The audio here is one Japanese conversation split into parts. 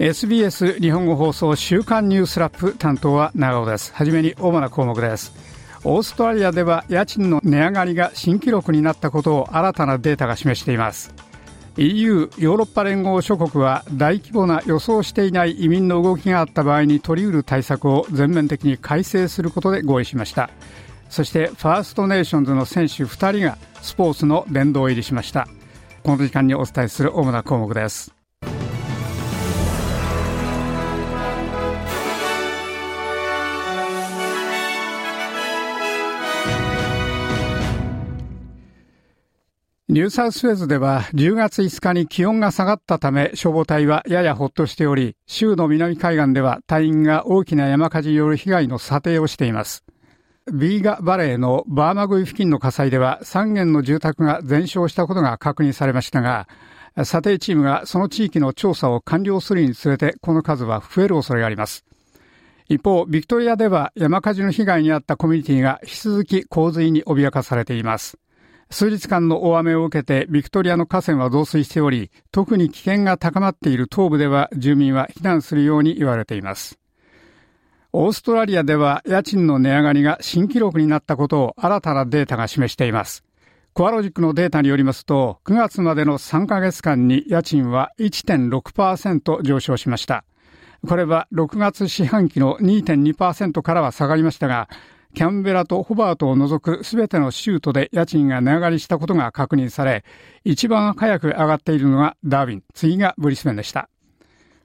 SBS 日本語放送週刊ニュースラップ担当は長尾です。はじめに主な項目です。オーストラリアでは家賃の値上がりが新記録になったことを新たなデータが示しています。EU= ヨーロッパ連合諸国は大規模な予想していない移民の動きがあった場合に取り得る対策を全面的に改正することで合意しました。そしてファーストネーションズの選手2人がスポーツの殿堂入りしました。この時間にお伝えする主な項目です。ニューサウスウェーズでは10月5日に気温が下がったため消防隊はややほっとしており、州の南海岸では隊員が大きな山火事による被害の査定をしています。ビーガバレーのバーマグイ付近の火災では3軒の住宅が全焼したことが確認されましたが、査定チームがその地域の調査を完了するにつれてこの数は増える恐れがあります。一方、ビクトリアでは山火事の被害に遭ったコミュニティが引き続き洪水に脅かされています。数日間の大雨を受けてビクトリアの河川は増水しており、特に危険が高まっている東部では住民は避難するように言われています。オーストラリアでは家賃の値上がりが新記録になったことを新たなデータが示しています。コアロジックのデータによりますと、9月までの3ヶ月間に家賃は1.6%上昇しました。これは6月四半期の2.2%からは下がりましたが、キャンベラとホバートを除くすべての州都で家賃が値上がりしたことが確認され、一番早く上がっているのがダーウィン、次がブリスベンでした。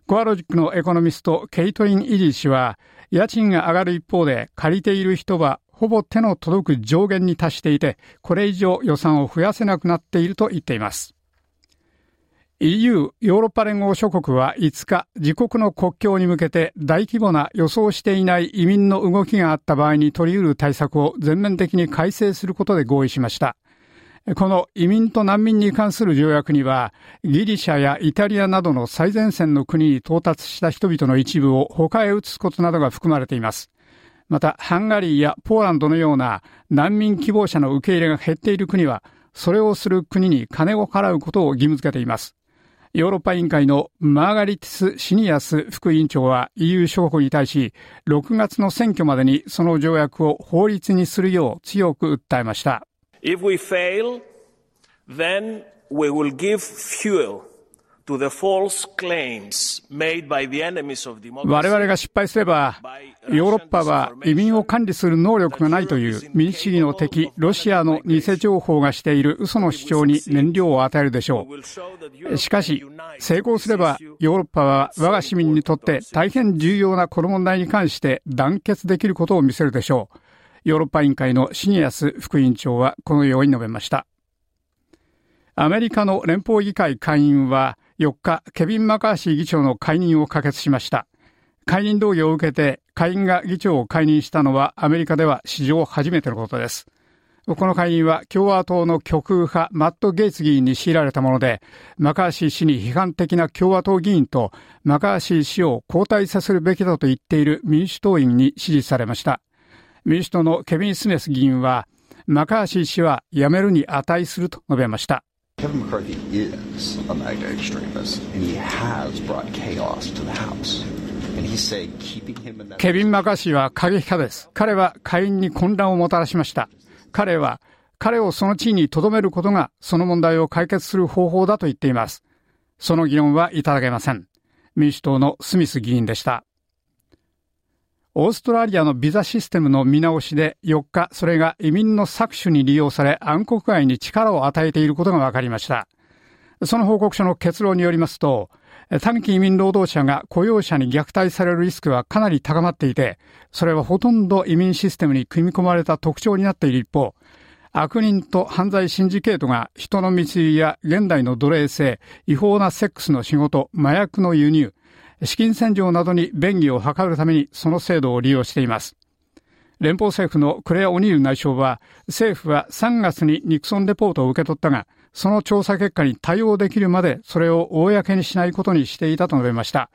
コアロジックのエコノミストケイトリン・イリー氏は、家賃が上がる一方で借りている人はほぼ手の届く上限に達していて、これ以上予算を増やせなくなっていると言っています。EU= ヨーロッパ連合諸国は5日、自国の国境に向けて大規模な予想していない移民の動きがあった場合に取り得る対策を全面的に改正することで合意しました。この移民と難民に関する条約には、ギリシャやイタリアなどの最前線の国に到達した人々の一部を他へ移すことなどが含まれています。また、ハンガリーやポーランドのような難民希望者の受け入れが減っている国は、それをする国に金を払うことを義務付けています。ヨーロッパ委員会のマーガリティス・シニアス副委員長は EU 諸国に対し、6月の選挙までにその条約を法律にするよう強く訴えました。If we fail, then we will give fuel 我々が失敗すれば、ヨーロッパは移民を管理する能力がないという民主主義の敵、ロシアの偽情報がしている嘘の主張に燃料を与えるでしょう。しかし、成功すれば、ヨーロッパは我が市民にとって大変重要なこの問題に関して団結できることを見せるでしょう。ヨーロッパ委員会のシニアス副委員長はこのように述べました。アメリカの連邦議会会員は、4日、ケビン・マカーシー議長の解任を可決しました。解任動議を受けて、下院が議長を解任したのはアメリカでは史上初めてのことです。この解任は共和党の極右派マット・ゲイツ議員に強いられたもので、マカーシー氏に批判的な共和党議員とマカーシー氏を交代させるべきだと言っている民主党員に支持されました。民主党のケビン・スメス議員は、マカーシー氏は辞めるに値すると述べました。Kevin McCarthy is a MAGA extremist, and he has brought chaos to the House. ケビン・マカシーは過激派です。彼は下院に混乱をもたらしました。彼は、彼をその地位に留めることが、その問題を解決する方法だと言っています。その議論はいただけません。民主党のスミス議員でした。オーストラリアのビザシステムの見直しで4日、それが移民の搾取に利用され暗黒街に力を与えていることが分かりました。その報告書の結論によりますと、短期移民労働者が雇用者に虐待されるリスクはかなり高まっていて、それはほとんど移民システムに組み込まれた特徴になっている一方、悪人と犯罪シンジケートが人の密輸や現代の奴隷制、違法なセックスの仕事、麻薬の輸入、資金洗浄などに便宜を図るためにその制度を利用しています。連邦政府のクレア・オニール内相は、政府は3月にニクソンレポートを受け取ったが、その調査結果に対応できるまでそれを公にしないことにしていたと述べました。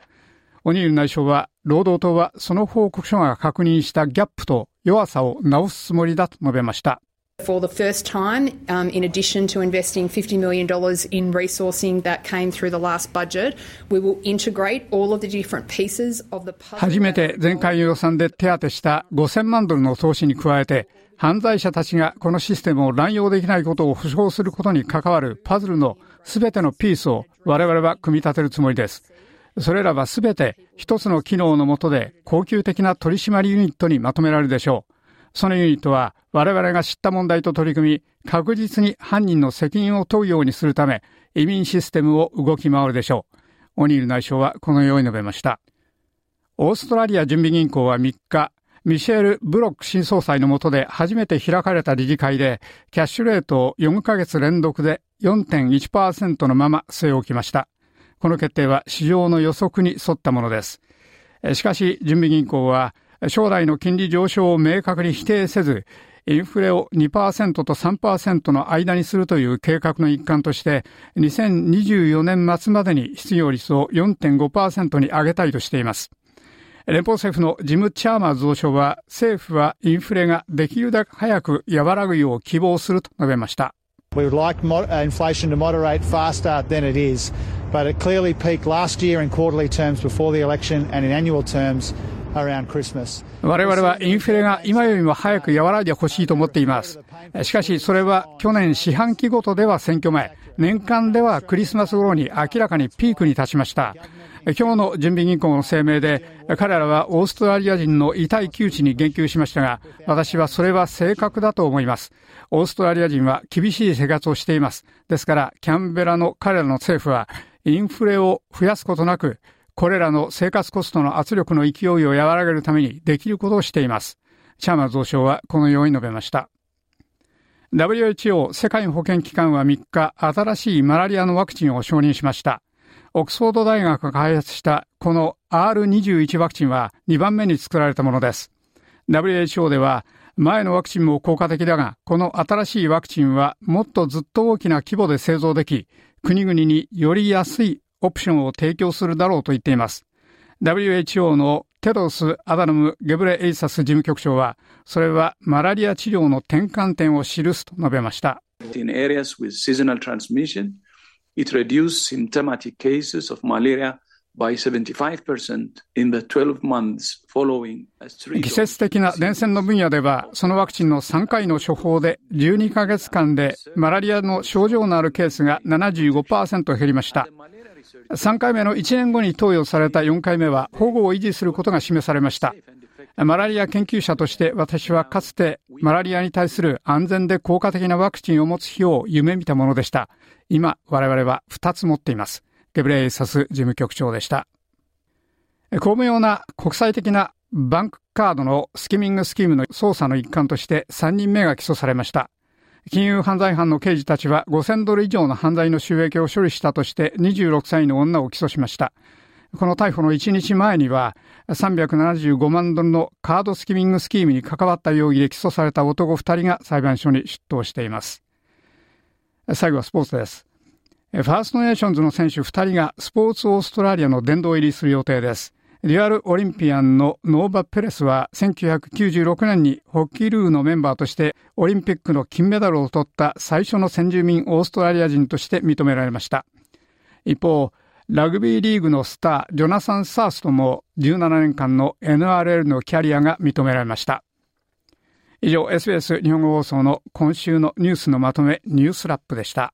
オニール内相は、労働党はその報告書が確認したギャップと弱さを直すつもりだと述べました。For the first time, um, in addition to investing $50 million in resourcing that came through the last budget, we will integrate all of the different pieces of the puzzle. 初めて前回予算で手当てした5000万ドルの投資に加えて、犯罪者たちがこのシステムを乱用できないことを保証することに関わるパズルのすべてのピースを我々は組み立てるつもりです。それらはすべて一つの機能のもとで恒久的な取締りユニットにまとめられるでしょう。そのユニットは我々が知った問題と取り組み、確実に犯人の責任を問うようにするため、移民システムを動き回るでしょう。オニール内相はこのように述べました。オーストラリア準備銀行は3日、ミシェル・ブロック新総裁の下で初めて開かれた理事会で、キャッシュレートを4ヶ月連続で4.1%のまま据え置きました。この決定は市場の予測に沿ったものです。しかし、準備銀行は将来の金利上昇を明確に否定せず、インフレを2%と3%の間にするという計画の一環として、2024年末までに失業率を4.5%に上げたいとしています。連邦政府のジム・チャーマー増相は、政府はインフレができるだけ早く和らぐよう希望すると述べました。We would like inflation to moderate faster than it is, but it clearly peaked last year in quarterly terms before the election and in annual terms 我々はインフレが今よりも早く和らいでほしいと思っています。しかし、それは去年四半期ごとでは選挙前、年間ではクリスマス頃に明らかにピークに達しました。今日の準備銀行の声明で、彼らはオーストラリア人の痛い窮地に言及しましたが、私はそれは正確だと思います。オーストラリア人は厳しい生活をしています。ですから、キャンベラの彼らの政府は、インフレを増やすことなく、これらの生活コストの圧力の勢いを和らげるためにできることをしています。チャーマー増相はこのように述べました。WHO 世界保健機関は3日、新しいマラリアのワクチンを承認しました。オックスフォード大学が開発したこの R21 ワクチンは2番目に作られたものです。WHO では前のワクチンも効果的だが、この新しいワクチンはもっとずっと大きな規模で製造でき、国々により安いオプションを提供するだろうと言っています。WHO のテドス・アダナム・ゲブレエイサス事務局長は、それはマラリア治療の転換点を記すと述べました。In areas with seasonal transmission, it reduced symptomatic cases of malaria 季節的な伝染の分野では、そのワクチンの3回の処方で12ヶ月間でマラリアの症状のあるケースが75%減りました。3回目の1年後に投与された4回目は保護を維持することが示されました。マラリア研究者として私はかつてマラリアに対する安全で効果的なワクチンを持つ日を夢見たものでした。今我々は2つ持っています。ゲブレイサス事務局長でした。巧妙な国際的なバンクカードのスキミングスキームの捜査の一環として3人目が起訴されました。金融犯罪犯の刑事たちは5000ドル以上の犯罪の収益を処理したとして26歳の女を起訴しました。この逮捕の1日前には375万ドルのカードスキミングスキームに関わった容疑で起訴された男2人が裁判所に出頭しています。最後はスポーツです。ファーストネーションズの選手2人がスポーツオーストラリアの殿堂入りする予定です。デュアルオリンピアンのノーバ・ペリスは1996年にホッキールーのメンバーとしてオリンピックの金メダルを取った最初の先住民オーストラリア人として認められました。一方、ラグビーリーグのスター、ジョナサン・サーストも17年間の NRL のキャリアが認められました。以上、SBS 日本語放送の今週のニュースのまとめ、ニュースラップでした。